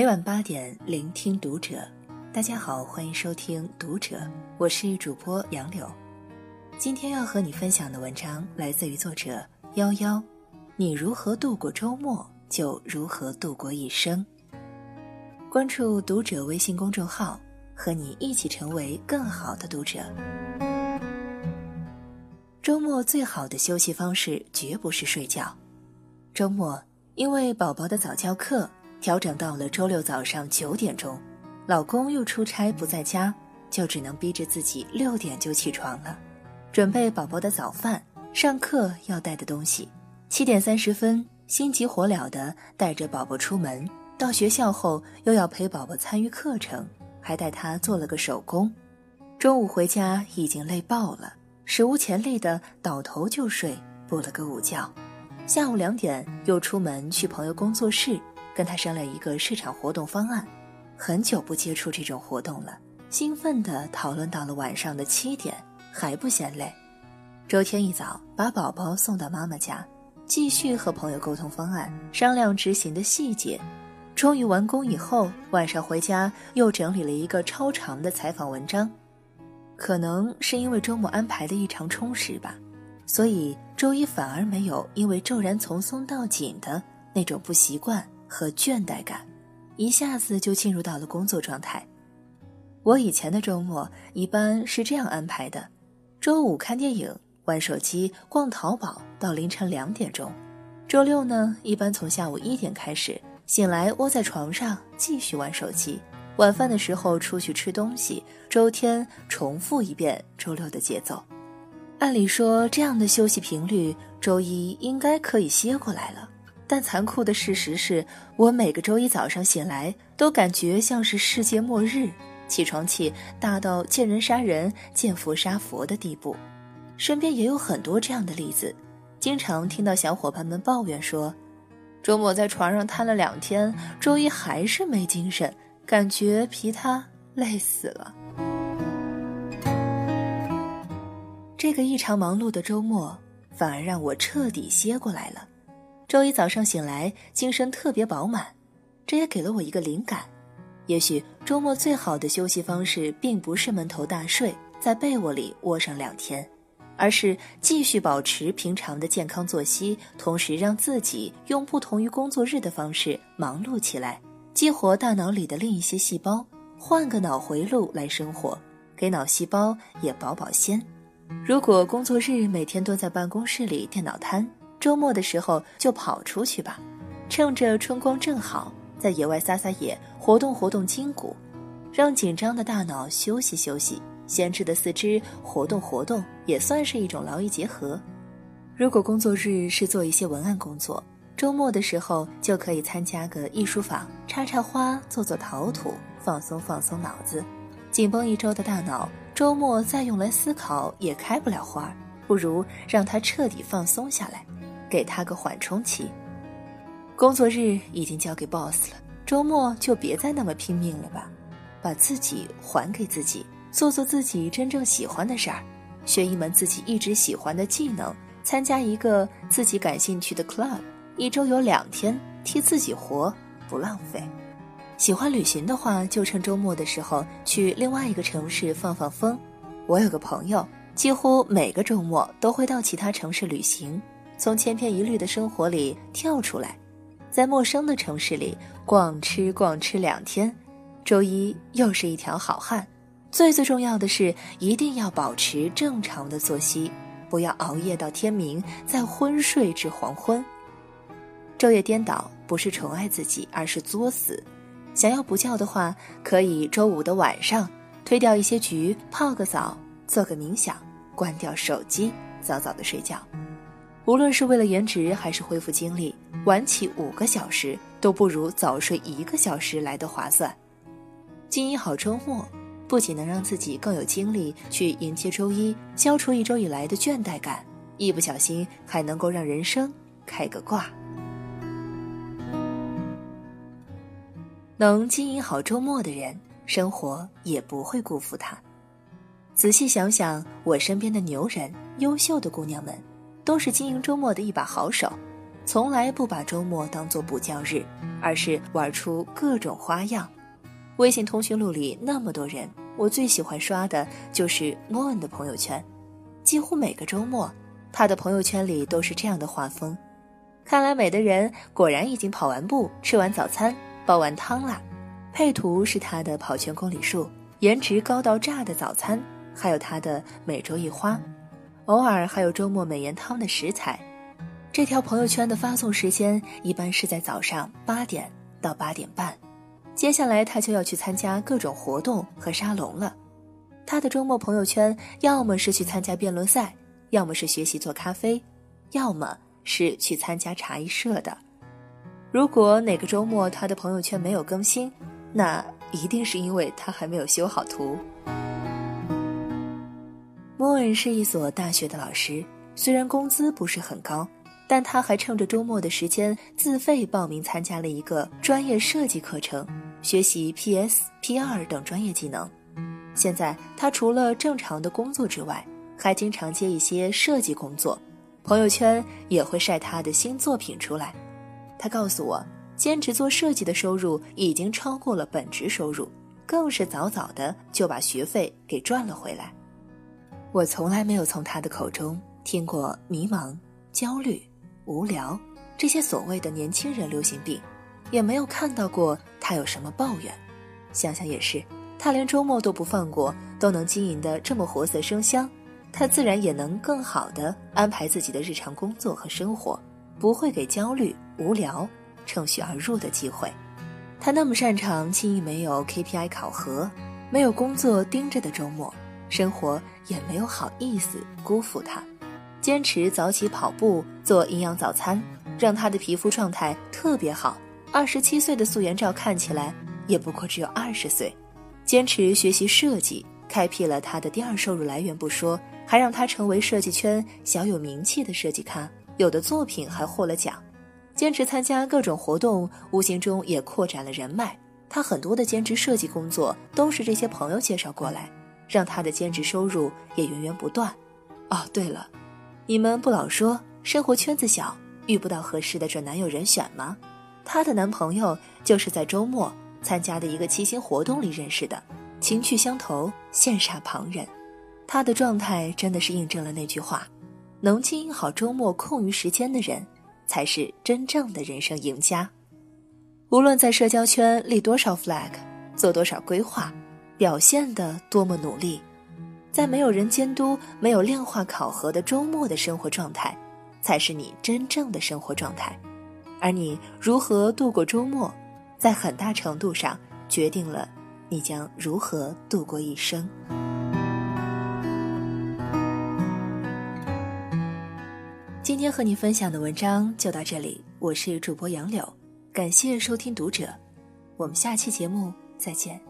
每晚八点，聆听读者。大家好，欢迎收听《读者》，我是主播杨柳。今天要和你分享的文章来自于作者幺幺。你如何度过周末，就如何度过一生。关注《读者》微信公众号，和你一起成为更好的读者。周末最好的休息方式绝不是睡觉。周末因为宝宝的早教课。调整到了周六早上九点钟，老公又出差不在家，就只能逼着自己六点就起床了，准备宝宝的早饭、上课要带的东西。七点三十分，心急火燎地带着宝宝出门，到学校后又要陪宝宝参与课程，还带他做了个手工。中午回家已经累爆了，史无前例的倒头就睡，补了个午觉。下午两点又出门去朋友工作室。跟他商量一个市场活动方案，很久不接触这种活动了，兴奋地讨论到了晚上的七点，还不嫌累。周天一早把宝宝送到妈妈家，继续和朋友沟通方案，商量执行的细节。终于完工以后，晚上回家又整理了一个超长的采访文章。可能是因为周末安排的异常充实吧，所以周一反而没有因为骤然从松到紧的那种不习惯。和倦怠感，一下子就进入到了工作状态。我以前的周末一般是这样安排的：周五看电影、玩手机、逛淘宝到凌晨两点钟；周六呢，一般从下午一点开始，醒来窝在床上继续玩手机；晚饭的时候出去吃东西。周天重复一遍周六的节奏。按理说，这样的休息频率，周一应该可以歇过来了。但残酷的事实是，我每个周一早上醒来都感觉像是世界末日，起床气大到见人杀人、见佛杀佛的地步。身边也有很多这样的例子，经常听到小伙伴们抱怨说，周末在床上瘫了两天，周一还是没精神，感觉皮塌，累死了。这个异常忙碌的周末，反而让我彻底歇过来了。周一早上醒来，精神特别饱满，这也给了我一个灵感。也许周末最好的休息方式，并不是闷头大睡，在被窝里窝上两天，而是继续保持平常的健康作息，同时让自己用不同于工作日的方式忙碌起来，激活大脑里的另一些细胞，换个脑回路来生活，给脑细胞也保保鲜。如果工作日每天蹲在办公室里电脑瘫，周末的时候就跑出去吧，趁着春光正好，在野外撒撒野，活动活动筋骨，让紧张的大脑休息休息，闲置的四肢活动活动，也算是一种劳逸结合。如果工作日是做一些文案工作，周末的时候就可以参加个艺术坊，插插花，做做陶土，放松放松脑子。紧绷一周的大脑，周末再用来思考也开不了花，不如让它彻底放松下来。给他个缓冲期。工作日已经交给 boss 了，周末就别再那么拼命了吧，把自己还给自己，做做自己真正喜欢的事儿，学一门自己一直喜欢的技能，参加一个自己感兴趣的 club，一周有两天替自己活，不浪费。喜欢旅行的话，就趁周末的时候去另外一个城市放放风。我有个朋友，几乎每个周末都会到其他城市旅行。从千篇一律的生活里跳出来，在陌生的城市里逛吃逛吃两天，周一又是一条好汉。最最重要的是，一定要保持正常的作息，不要熬夜到天明，再昏睡至黄昏。昼夜颠倒不是宠爱自己，而是作死。想要补觉的话，可以周五的晚上推掉一些局，泡个澡，做个冥想，关掉手机，早早的睡觉。无论是为了颜值还是恢复精力，晚起五个小时都不如早睡一个小时来的划算。经营好周末，不仅能让自己更有精力去迎接周一，消除一周以来的倦怠感，一不小心还能够让人生开个挂。能经营好周末的人，生活也不会辜负他。仔细想想，我身边的牛人、优秀的姑娘们。都是经营周末的一把好手，从来不把周末当做补觉日，而是玩出各种花样。微信通讯录里那么多人，我最喜欢刷的就是莫恩的朋友圈。几乎每个周末，他的朋友圈里都是这样的画风。看来美的人果然已经跑完步、吃完早餐、煲完汤了。配图是他的跑圈公里数，颜值高到炸的早餐，还有他的每周一花，偶尔还有周末美颜汤的食材。这条朋友圈的发送时间一般是在早上八点到八点半。接下来他就要去参加各种活动和沙龙了。他的周末朋友圈要么是去参加辩论赛，要么是学习做咖啡，要么是去参加茶艺社的。如果哪个周末他的朋友圈没有更新，那一定是因为他还没有修好图。莫恩是一所大学的老师，虽然工资不是很高。但他还趁着周末的时间自费报名参加了一个专业设计课程，学习 PS、PR 等专业技能。现在他除了正常的工作之外，还经常接一些设计工作，朋友圈也会晒他的新作品出来。他告诉我，兼职做设计的收入已经超过了本职收入，更是早早的就把学费给赚了回来。我从来没有从他的口中听过迷茫、焦虑。无聊，这些所谓的年轻人流行病，也没有看到过他有什么抱怨。想想也是，他连周末都不放过，都能经营的这么活色生香，他自然也能更好的安排自己的日常工作和生活，不会给焦虑、无聊乘虚而入的机会。他那么擅长轻易没有 KPI 考核、没有工作盯着的周末，生活也没有好意思辜负他。坚持早起跑步，做营养早餐，让他的皮肤状态特别好。二十七岁的素颜照看起来也不过只有二十岁。坚持学习设计，开辟了他的第二收入来源不说，还让他成为设计圈小有名气的设计咖，有的作品还获了奖。坚持参加各种活动，无形中也扩展了人脉。他很多的兼职设计工作都是这些朋友介绍过来，让他的兼职收入也源源不断。哦，对了。你们不老说生活圈子小，遇不到合适的准男友人选吗？她的男朋友就是在周末参加的一个七星活动里认识的，情趣相投，羡煞旁人。她的状态真的是印证了那句话：能经营好周末空余时间的人，才是真正的人生赢家。无论在社交圈立多少 flag，做多少规划，表现的多么努力。在没有人监督、没有量化考核的周末的生活状态，才是你真正的生活状态。而你如何度过周末，在很大程度上决定了你将如何度过一生。今天和你分享的文章就到这里，我是主播杨柳，感谢收听读者，我们下期节目再见。